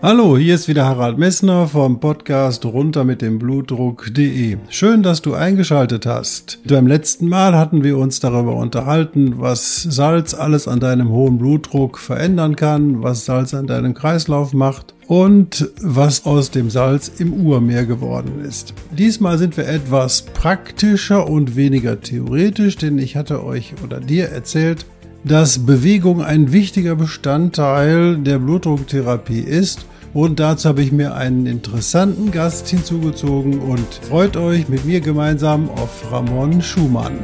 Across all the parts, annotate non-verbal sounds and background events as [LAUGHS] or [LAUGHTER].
Hallo, hier ist wieder Harald Messner vom Podcast runter mit dem Blutdruck.de. Schön, dass du eingeschaltet hast. Beim letzten Mal hatten wir uns darüber unterhalten, was Salz alles an deinem hohen Blutdruck verändern kann, was Salz an deinem Kreislauf macht und was aus dem Salz im Urmeer geworden ist. Diesmal sind wir etwas praktischer und weniger theoretisch, denn ich hatte euch oder dir erzählt, dass Bewegung ein wichtiger Bestandteil der Blutdrucktherapie ist und dazu habe ich mir einen interessanten Gast hinzugezogen und freut euch mit mir gemeinsam auf Ramon Schumann.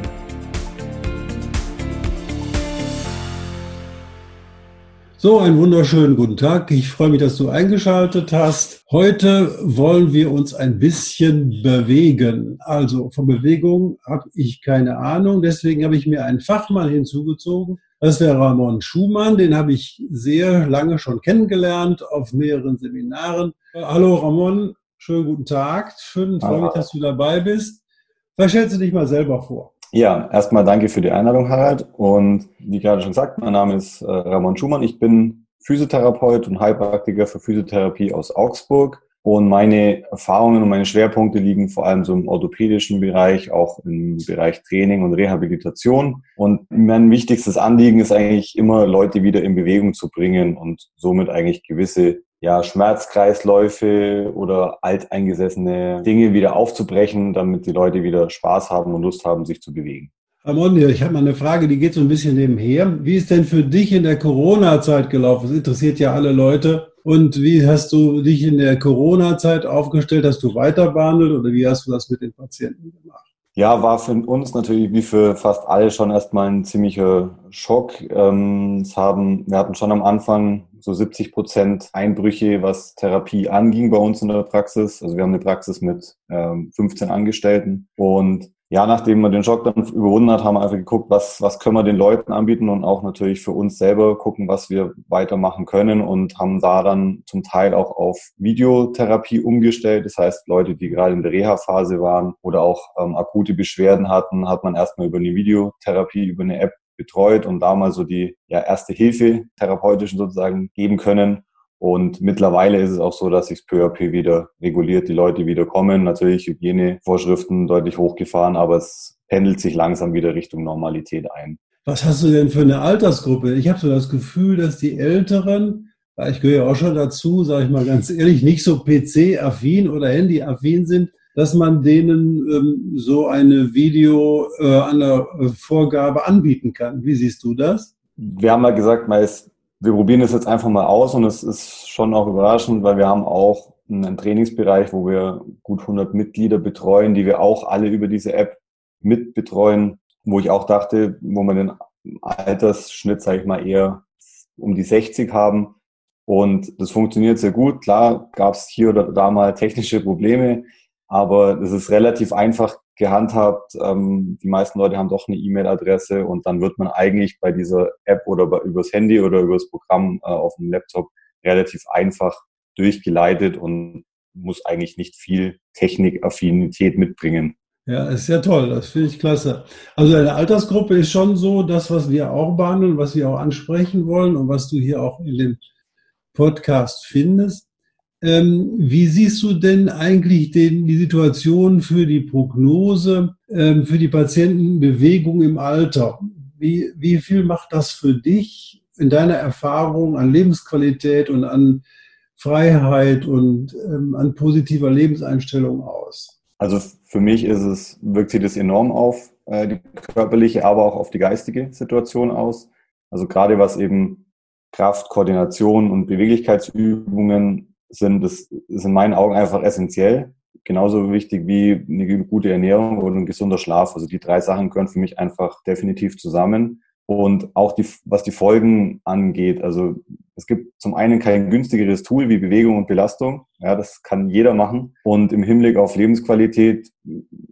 So, einen wunderschönen guten Tag. Ich freue mich, dass du eingeschaltet hast. Heute wollen wir uns ein bisschen bewegen. Also von Bewegung habe ich keine Ahnung. Deswegen habe ich mir einen Fachmann hinzugezogen, das ist der Ramon Schumann, den habe ich sehr lange schon kennengelernt auf mehreren Seminaren. Hallo Ramon, schönen guten Tag. Schön, freue mich, dass du dabei bist. Stellst du dich mal selber vor. Ja, erstmal danke für die Einladung, Harald. Und wie gerade schon gesagt, mein Name ist äh, Ramon Schumann. Ich bin Physiotherapeut und Heilpraktiker für Physiotherapie aus Augsburg und meine Erfahrungen und meine Schwerpunkte liegen vor allem so im orthopädischen Bereich, auch im Bereich Training und Rehabilitation. Und mein wichtigstes Anliegen ist eigentlich immer, Leute wieder in Bewegung zu bringen und somit eigentlich gewisse ja, Schmerzkreisläufe oder alteingesessene Dinge wieder aufzubrechen, damit die Leute wieder Spaß haben und Lust haben, sich zu bewegen. Ramon, ich habe mal eine Frage, die geht so ein bisschen nebenher. Wie ist denn für dich in der Corona-Zeit gelaufen? Das interessiert ja alle Leute. Und wie hast du dich in der Corona-Zeit aufgestellt? Hast du weiter behandelt oder wie hast du das mit den Patienten gemacht? Ja, war für uns natürlich wie für fast alle schon erstmal ein ziemlicher Schock. Ähm, haben, wir hatten schon am Anfang so 70 Prozent Einbrüche, was Therapie anging bei uns in der Praxis. Also wir haben eine Praxis mit 15 ähm, Angestellten und ja, nachdem wir den Schock dann überwunden hat, haben wir einfach geguckt, was, was können wir den Leuten anbieten und auch natürlich für uns selber gucken, was wir weitermachen können und haben da dann zum Teil auch auf Videotherapie umgestellt. Das heißt, Leute, die gerade in der Reha-Phase waren oder auch ähm, akute Beschwerden hatten, hat man erstmal über eine Videotherapie, über eine App betreut und da mal so die ja, erste Hilfe therapeutischen sozusagen geben können. Und mittlerweile ist es auch so, dass sich peu à peu wieder reguliert, die Leute wieder kommen. Natürlich Hygienevorschriften deutlich hochgefahren, aber es pendelt sich langsam wieder Richtung Normalität ein. Was hast du denn für eine Altersgruppe? Ich habe so das Gefühl, dass die Älteren, ich gehöre ja auch schon dazu, sage ich mal ganz ehrlich, nicht so PC-affin oder Handy-affin sind, dass man denen ähm, so eine Video äh, an der Vorgabe anbieten kann. Wie siehst du das? Wir haben mal gesagt, man ist wir probieren es jetzt einfach mal aus und es ist schon auch überraschend, weil wir haben auch einen Trainingsbereich, wo wir gut 100 Mitglieder betreuen, die wir auch alle über diese App mitbetreuen, wo ich auch dachte, wo wir den Altersschnitt, sage ich mal, eher um die 60 haben. Und das funktioniert sehr gut. Klar gab es hier oder da mal technische Probleme, aber es ist relativ einfach gehandhabt. Ähm, die meisten Leute haben doch eine E-Mail-Adresse und dann wird man eigentlich bei dieser App oder bei, übers Handy oder übers Programm äh, auf dem Laptop relativ einfach durchgeleitet und muss eigentlich nicht viel Technikaffinität mitbringen. Ja, ist ja toll, das finde ich klasse. Also eine Altersgruppe ist schon so das, was wir auch behandeln, was wir auch ansprechen wollen und was du hier auch in dem Podcast findest. Ähm, wie siehst du denn eigentlich den, die Situation für die Prognose ähm, für die Patientenbewegung im Alter? Wie, wie viel macht das für dich in deiner Erfahrung an Lebensqualität und an Freiheit und ähm, an positiver Lebenseinstellung aus? Also für mich ist es, wirkt sich das enorm auf äh, die körperliche, aber auch auf die geistige Situation aus. Also gerade was eben Kraft, Koordination und Beweglichkeitsübungen sind, das ist in meinen Augen einfach essentiell. Genauso wichtig wie eine gute Ernährung und ein gesunder Schlaf. Also die drei Sachen gehören für mich einfach definitiv zusammen. Und auch die, was die Folgen angeht. Also es gibt zum einen kein günstigeres Tool wie Bewegung und Belastung. Ja, das kann jeder machen. Und im Hinblick auf Lebensqualität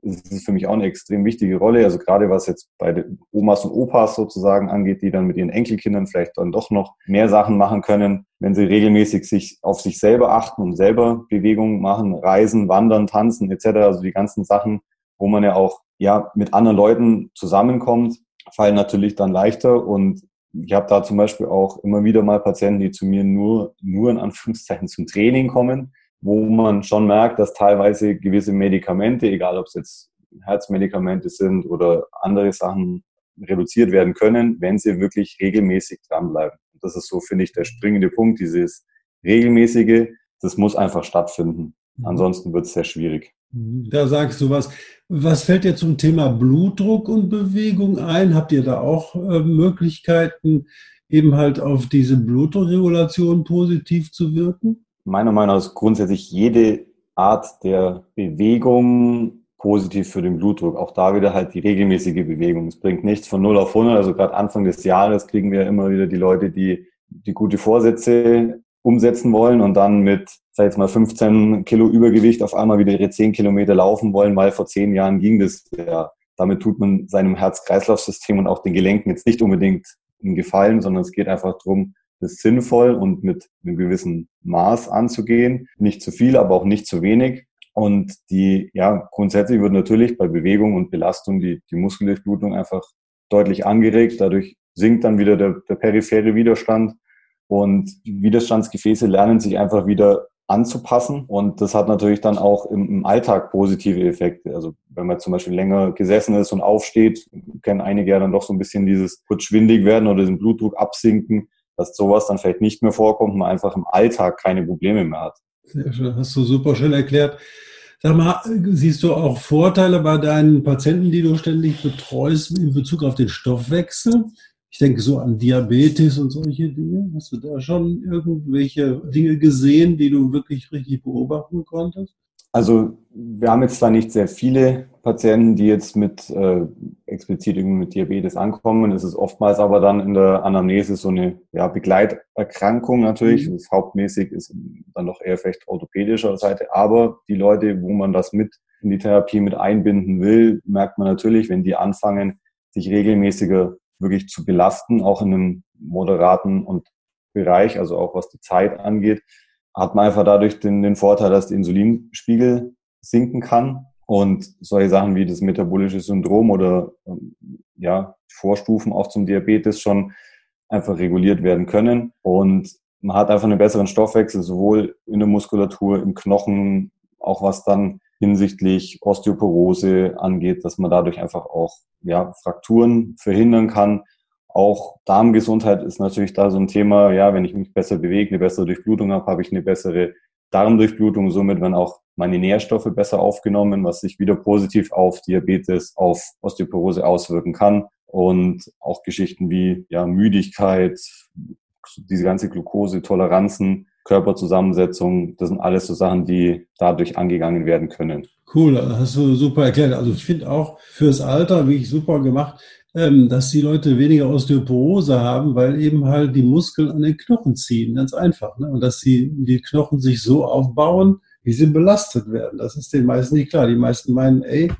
ist es für mich auch eine extrem wichtige Rolle. Also gerade was jetzt bei den Omas und Opas sozusagen angeht, die dann mit ihren Enkelkindern vielleicht dann doch noch mehr Sachen machen können, wenn sie regelmäßig sich auf sich selber achten und selber Bewegungen machen, reisen, wandern, tanzen etc. Also die ganzen Sachen, wo man ja auch ja mit anderen Leuten zusammenkommt, fallen natürlich dann leichter und ich habe da zum Beispiel auch immer wieder mal Patienten, die zu mir nur, nur in Anführungszeichen zum Training kommen, wo man schon merkt, dass teilweise gewisse Medikamente, egal ob es jetzt Herzmedikamente sind oder andere Sachen, reduziert werden können, wenn sie wirklich regelmäßig dranbleiben. Das ist so, finde ich, der springende Punkt, dieses regelmäßige, das muss einfach stattfinden. Mhm. Ansonsten wird es sehr schwierig. Da sagst du was. Was fällt dir zum Thema Blutdruck und Bewegung ein? Habt ihr da auch äh, Möglichkeiten, eben halt auf diese Blutdruckregulation positiv zu wirken? Meiner Meinung nach ist grundsätzlich jede Art der Bewegung positiv für den Blutdruck. Auch da wieder halt die regelmäßige Bewegung. Es bringt nichts von 0 auf 100. Also gerade Anfang des Jahres kriegen wir immer wieder die Leute, die die gute Vorsätze umsetzen wollen und dann mit, sag jetzt mal, 15 Kilo Übergewicht auf einmal wieder ihre 10 Kilometer laufen wollen, weil vor zehn Jahren ging das ja. Damit tut man seinem Herz-Kreislauf-System und auch den Gelenken jetzt nicht unbedingt einen Gefallen, sondern es geht einfach darum, das sinnvoll und mit einem gewissen Maß anzugehen. Nicht zu viel, aber auch nicht zu wenig. Und die, ja, grundsätzlich wird natürlich bei Bewegung und Belastung die, die Muskeldurchblutung einfach deutlich angeregt. Dadurch sinkt dann wieder der, der periphere Widerstand und Widerstandsgefäße lernen sich einfach wieder anzupassen. Und das hat natürlich dann auch im, Alltag positive Effekte. Also wenn man zum Beispiel länger gesessen ist und aufsteht, kennen einige ja dann doch so ein bisschen dieses kurz schwindig werden oder den Blutdruck absinken, dass sowas dann vielleicht nicht mehr vorkommt, man einfach im Alltag keine Probleme mehr hat. Sehr schön, hast du super schön erklärt. Sag mal, siehst du auch Vorteile bei deinen Patienten, die du ständig betreust in Bezug auf den Stoffwechsel? Ich denke so an Diabetes und solche Dinge. Hast du da schon irgendwelche Dinge gesehen, die du wirklich richtig beobachten konntest? Also wir haben jetzt zwar nicht sehr viele Patienten, die jetzt mit äh, explizit mit Diabetes ankommen. Es ist oftmals aber dann in der Anamnese so eine ja, Begleiterkrankung natürlich. Mhm. Das hauptmäßig ist dann doch eher vielleicht orthopädischer Seite. Aber die Leute, wo man das mit in die Therapie mit einbinden will, merkt man natürlich, wenn die anfangen, sich regelmäßiger wirklich zu belasten, auch in einem moderaten und Bereich, also auch was die Zeit angeht, hat man einfach dadurch den, den Vorteil, dass der Insulinspiegel sinken kann und solche Sachen wie das metabolische Syndrom oder ähm, ja, Vorstufen auch zum Diabetes schon einfach reguliert werden können. Und man hat einfach einen besseren Stoffwechsel, sowohl in der Muskulatur, im Knochen, auch was dann hinsichtlich Osteoporose angeht, dass man dadurch einfach auch ja, Frakturen verhindern kann. Auch Darmgesundheit ist natürlich da so ein Thema. Ja, wenn ich mich besser bewege, eine bessere Durchblutung habe, habe ich eine bessere Darmdurchblutung. Somit werden auch meine Nährstoffe besser aufgenommen, was sich wieder positiv auf Diabetes, auf Osteoporose auswirken kann. Und auch Geschichten wie ja, Müdigkeit, diese ganze Glucose, Toleranzen, Körperzusammensetzung, das sind alles so Sachen, die dadurch angegangen werden können. Cool, hast du super erklärt. Also ich finde auch fürs Alter wirklich super gemacht, ähm, dass die Leute weniger Osteoporose haben, weil eben halt die Muskeln an den Knochen ziehen, ganz einfach. Ne? Und dass die, die Knochen sich so aufbauen, wie sie belastet werden. Das ist den meisten nicht klar. Die meisten meinen, ey,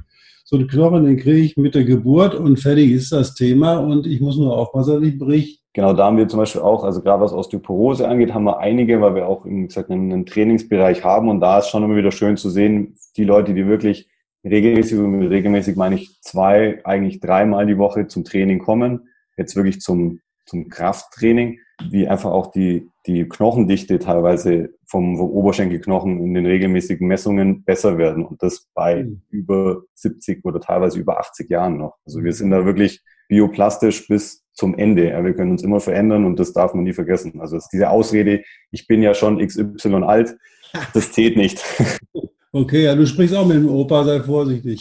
so einen Knochen, den kriege ich mit der Geburt und fertig ist das Thema und ich muss nur aufpassen, dass ich brich. Genau, da haben wir zum Beispiel auch, also gerade was Osteoporose angeht, haben wir einige, weil wir auch wie gesagt, einen Trainingsbereich haben und da ist schon immer wieder schön zu sehen, die Leute, die wirklich regelmäßig, und regelmäßig meine ich zwei, eigentlich dreimal die Woche zum Training kommen, jetzt wirklich zum, zum Krafttraining, wie einfach auch die, die Knochendichte teilweise vom, vom Oberschenkelknochen in den regelmäßigen Messungen besser werden und das bei mhm. über 70 oder teilweise über 80 Jahren noch. Also wir sind da wirklich bioplastisch bis zum Ende. Ja, wir können uns immer verändern und das darf man nie vergessen. Also diese Ausrede, ich bin ja schon XY alt, das zählt nicht. [LAUGHS] Okay, ja, du sprichst auch mit dem Opa, sei vorsichtig.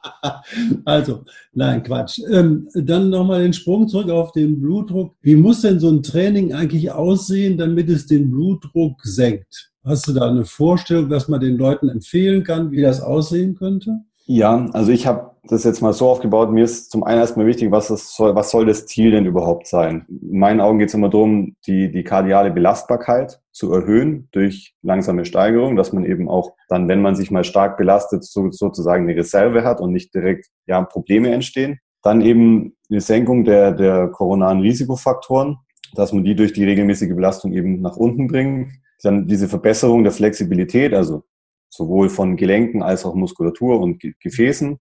[LAUGHS] also, nein, Quatsch. Ähm, dann nochmal den Sprung zurück auf den Blutdruck. Wie muss denn so ein Training eigentlich aussehen, damit es den Blutdruck senkt? Hast du da eine Vorstellung, dass man den Leuten empfehlen kann, wie das aussehen könnte? Ja, also ich habe das jetzt mal so aufgebaut. Mir ist zum einen erstmal wichtig, was, das soll, was soll das Ziel denn überhaupt sein? In meinen Augen geht es immer darum, die, die kardiale Belastbarkeit zu erhöhen durch langsame Steigerung, dass man eben auch dann, wenn man sich mal stark belastet, so, sozusagen eine Reserve hat und nicht direkt ja, Probleme entstehen. Dann eben eine Senkung der, der koronaren Risikofaktoren, dass man die durch die regelmäßige Belastung eben nach unten bringt. Dann diese Verbesserung der Flexibilität, also sowohl von Gelenken als auch Muskulatur und Gefäßen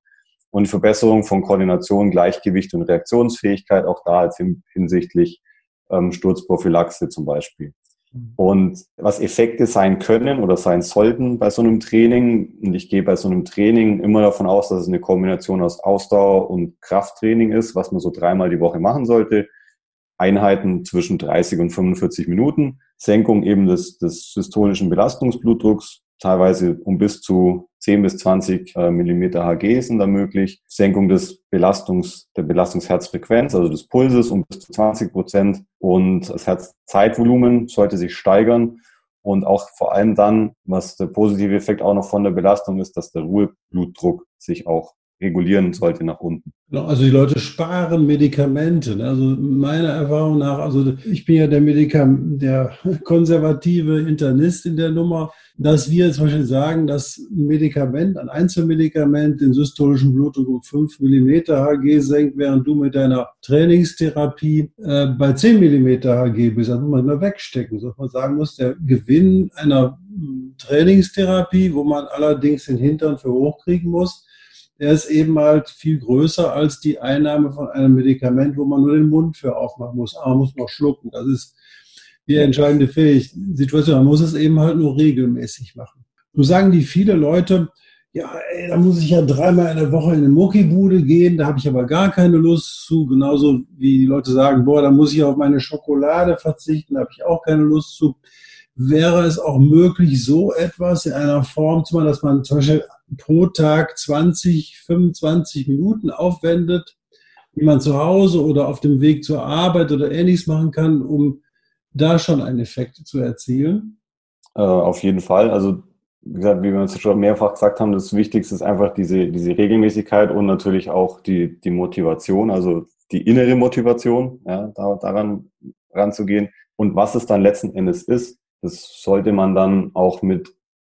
und Verbesserung von Koordination, Gleichgewicht und Reaktionsfähigkeit, auch da als hinsichtlich ähm, Sturzprophylaxe zum Beispiel. Mhm. Und was Effekte sein können oder sein sollten bei so einem Training, und ich gehe bei so einem Training immer davon aus, dass es eine Kombination aus Ausdauer und Krafttraining ist, was man so dreimal die Woche machen sollte. Einheiten zwischen 30 und 45 Minuten, Senkung eben des, des systolischen Belastungsblutdrucks, teilweise um bis zu 10 bis 20 äh, Millimeter Hg sind da möglich. Senkung des Belastungs, der Belastungsherzfrequenz, also des Pulses um bis zu 20 Prozent und das Herzzeitvolumen sollte sich steigern. Und auch vor allem dann, was der positive Effekt auch noch von der Belastung ist, dass der Ruheblutdruck sich auch regulieren sollte nach unten. Genau, also die Leute sparen Medikamente. Ne? Also meiner Erfahrung nach, also ich bin ja der Medikament, der [LAUGHS] konservative Internist in der Nummer, dass wir zum Beispiel sagen, dass ein Medikament, ein Einzelmedikament den systolischen Blutdruck um 5 mm Hg senkt, während du mit deiner Trainingstherapie äh, bei 10 mm Hg bist. Das muss man immer wegstecken. So man sagen muss, der Gewinn einer hm, Trainingstherapie, wo man allerdings den Hintern für hochkriegen muss, der ist eben halt viel größer als die Einnahme von einem Medikament, wo man nur den Mund für aufmachen muss. Aber man muss noch schlucken. Das ist die entscheidende Fähig Situation. Man muss es eben halt nur regelmäßig machen. So sagen die viele Leute, ja, ey, da muss ich ja dreimal in der Woche in eine Muckibude gehen, da habe ich aber gar keine Lust zu. Genauso wie die Leute sagen, boah, da muss ich auf meine Schokolade verzichten, da habe ich auch keine Lust zu. Wäre es auch möglich, so etwas in einer Form zu machen, dass man zum Beispiel pro Tag 20, 25 Minuten aufwendet, wie man zu Hause oder auf dem Weg zur Arbeit oder ähnliches machen kann, um da schon einen Effekt zu erzielen? Äh, auf jeden Fall. Also wie gesagt, wie wir uns schon mehrfach gesagt haben, das Wichtigste ist einfach diese, diese Regelmäßigkeit und natürlich auch die, die Motivation, also die innere Motivation, ja, da, daran ranzugehen. Und was es dann letzten Endes ist, das sollte man dann auch mit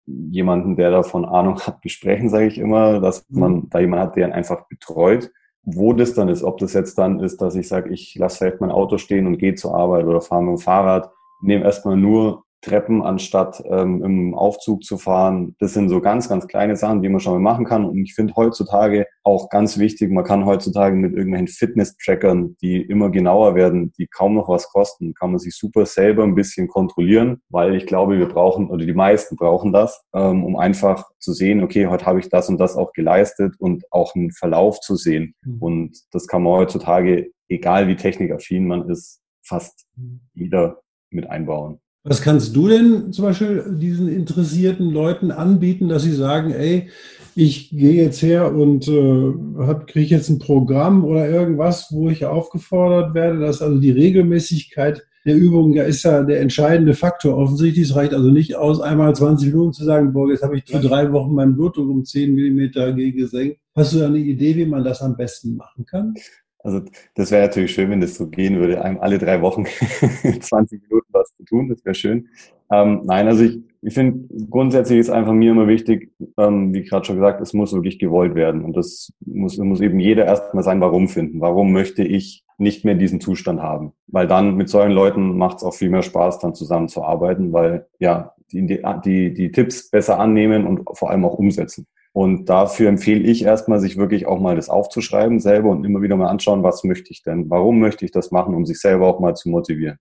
jemanden, der davon Ahnung hat, [LAUGHS] besprechen, sage ich immer, dass mhm. man da jemanden hat, der ihn einfach betreut. Wo das dann ist, ob das jetzt dann ist, dass ich sage, ich lasse vielleicht mein Auto stehen und gehe zur Arbeit oder fahre mit dem Fahrrad, nehme erstmal nur Treppen, anstatt ähm, im Aufzug zu fahren. Das sind so ganz, ganz kleine Sachen, die man schon mal machen kann. Und ich finde heutzutage auch ganz wichtig, man kann heutzutage mit irgendwelchen Fitness-Trackern, die immer genauer werden, die kaum noch was kosten, kann man sich super selber ein bisschen kontrollieren, weil ich glaube, wir brauchen, oder die meisten brauchen das, ähm, um einfach zu sehen, okay, heute habe ich das und das auch geleistet und auch einen Verlauf zu sehen. Mhm. Und das kann man heutzutage, egal wie technikaffin man ist, fast mhm. jeder mit einbauen. Was kannst du denn zum Beispiel diesen interessierten Leuten anbieten, dass sie sagen, ey, ich gehe jetzt her und äh, kriege jetzt ein Programm oder irgendwas, wo ich aufgefordert werde, dass also die Regelmäßigkeit der Übung ja ist ja der entscheidende Faktor. Offensichtlich es reicht also nicht aus, einmal 20 Minuten zu sagen, boah, jetzt habe ich für drei Wochen meinen Blutdruck um 10 Millimeter gesenkt. Hast du eine Idee, wie man das am besten machen kann? Also das wäre natürlich schön, wenn das so gehen würde, einem alle drei Wochen [LAUGHS] 20 Minuten was zu tun, das wäre schön. Ähm, nein, also ich, ich finde, grundsätzlich ist einfach mir immer wichtig, ähm, wie gerade schon gesagt, es muss wirklich gewollt werden. Und das muss, muss eben jeder erstmal sein Warum finden. Warum möchte ich nicht mehr diesen Zustand haben? Weil dann mit solchen Leuten macht es auch viel mehr Spaß, dann zusammenzuarbeiten, weil ja, die, die, die Tipps besser annehmen und vor allem auch umsetzen. Und dafür empfehle ich erstmal, sich wirklich auch mal das aufzuschreiben selber und immer wieder mal anschauen, was möchte ich denn? Warum möchte ich das machen, um sich selber auch mal zu motivieren?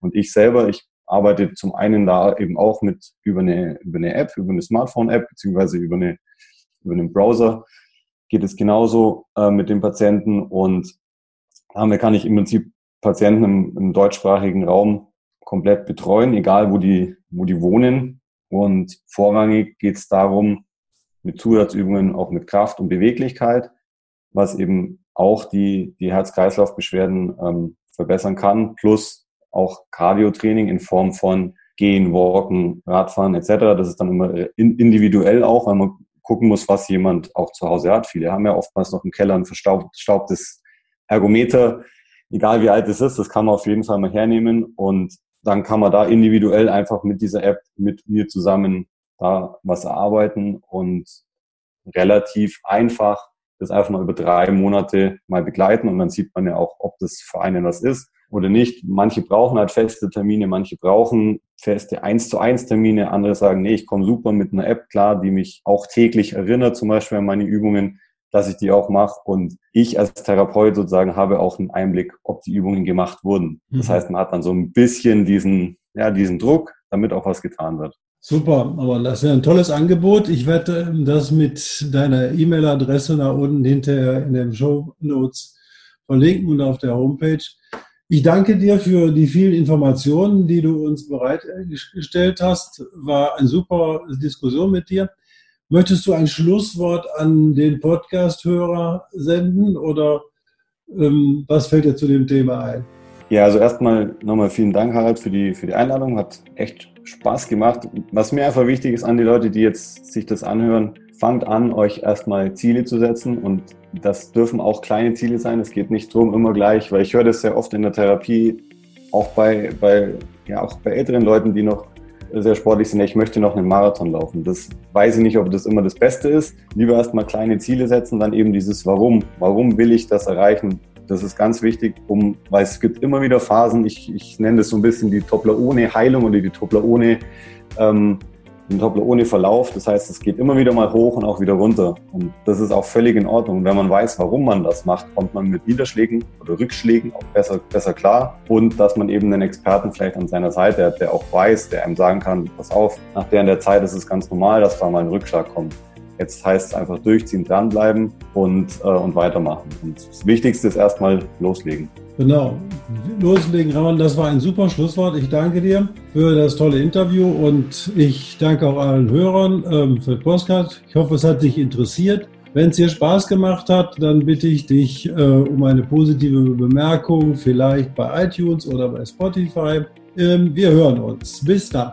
Und ich selber, ich arbeite zum einen da eben auch mit über eine, über eine App, über eine Smartphone-App, beziehungsweise über, eine, über einen Browser geht es genauso äh, mit den Patienten und damit kann ich im Prinzip Patienten im, im deutschsprachigen Raum komplett betreuen, egal wo die, wo die wohnen. Und vorrangig geht es darum, mit Zusatzübungen auch mit Kraft und Beweglichkeit, was eben auch die, die Herz-Kreislauf-Beschwerden ähm, verbessern kann, plus auch Cardio-Training in Form von Gehen, Walken, Radfahren etc. Das ist dann immer individuell auch, weil man gucken muss, was jemand auch zu Hause hat. Viele haben ja oftmals noch im Keller ein verstaubtes Ergometer, egal wie alt es ist, das kann man auf jeden Fall mal hernehmen und dann kann man da individuell einfach mit dieser App mit mir zusammen da was erarbeiten und relativ einfach das einfach mal über drei Monate mal begleiten und dann sieht man ja auch, ob das für einen was ist oder nicht. Manche brauchen halt feste Termine, manche brauchen feste 1 zu 1 Termine, andere sagen, nee, ich komme super mit einer App klar, die mich auch täglich erinnert, zum Beispiel an meine Übungen, dass ich die auch mache. Und ich als Therapeut sozusagen habe auch einen Einblick, ob die Übungen gemacht wurden. Das mhm. heißt, man hat dann so ein bisschen diesen, ja, diesen Druck, damit auch was getan wird. Super, aber das ist ja ein tolles Angebot. Ich werde ähm, das mit deiner E-Mail-Adresse nach unten hinterher in den Show Notes verlinken und auf der Homepage. Ich danke dir für die vielen Informationen, die du uns bereitgestellt hast. War eine super Diskussion mit dir. Möchtest du ein Schlusswort an den Podcast-Hörer senden oder ähm, was fällt dir zu dem Thema ein? Ja, also erstmal nochmal vielen Dank, Harald, für die, für die Einladung. Hat echt Spaß gemacht. Was mir einfach wichtig ist an die Leute, die jetzt sich das anhören, fangt an, euch erstmal Ziele zu setzen und das dürfen auch kleine Ziele sein. Es geht nicht darum, immer gleich, weil ich höre das sehr oft in der Therapie, auch bei, bei, ja, auch bei älteren Leuten, die noch sehr sportlich sind, ich möchte noch einen Marathon laufen. Das weiß ich nicht, ob das immer das Beste ist. Lieber erstmal kleine Ziele setzen, dann eben dieses Warum. Warum will ich das erreichen? Das ist ganz wichtig, um, weil es gibt immer wieder Phasen, ich, ich nenne das so ein bisschen die Toblerone-Heilung oder die Toblerone, ähm, den Toblerone-Verlauf. Das heißt, es geht immer wieder mal hoch und auch wieder runter. Und das ist auch völlig in Ordnung. Wenn man weiß, warum man das macht, kommt man mit Niederschlägen oder Rückschlägen auch besser, besser klar. Und dass man eben einen Experten vielleicht an seiner Seite hat, der auch weiß, der einem sagen kann, pass auf, nach der in der Zeit ist es ganz normal, dass da mal ein Rückschlag kommt. Jetzt heißt es einfach durchziehen, dranbleiben und, äh, und weitermachen. Und das Wichtigste ist erstmal loslegen. Genau. Loslegen, Raman, das war ein super Schlusswort. Ich danke dir für das tolle Interview und ich danke auch allen Hörern ähm, für Postcard. Ich hoffe, es hat dich interessiert. Wenn es dir Spaß gemacht hat, dann bitte ich dich äh, um eine positive Bemerkung, vielleicht bei iTunes oder bei Spotify. Ähm, wir hören uns. Bis dann.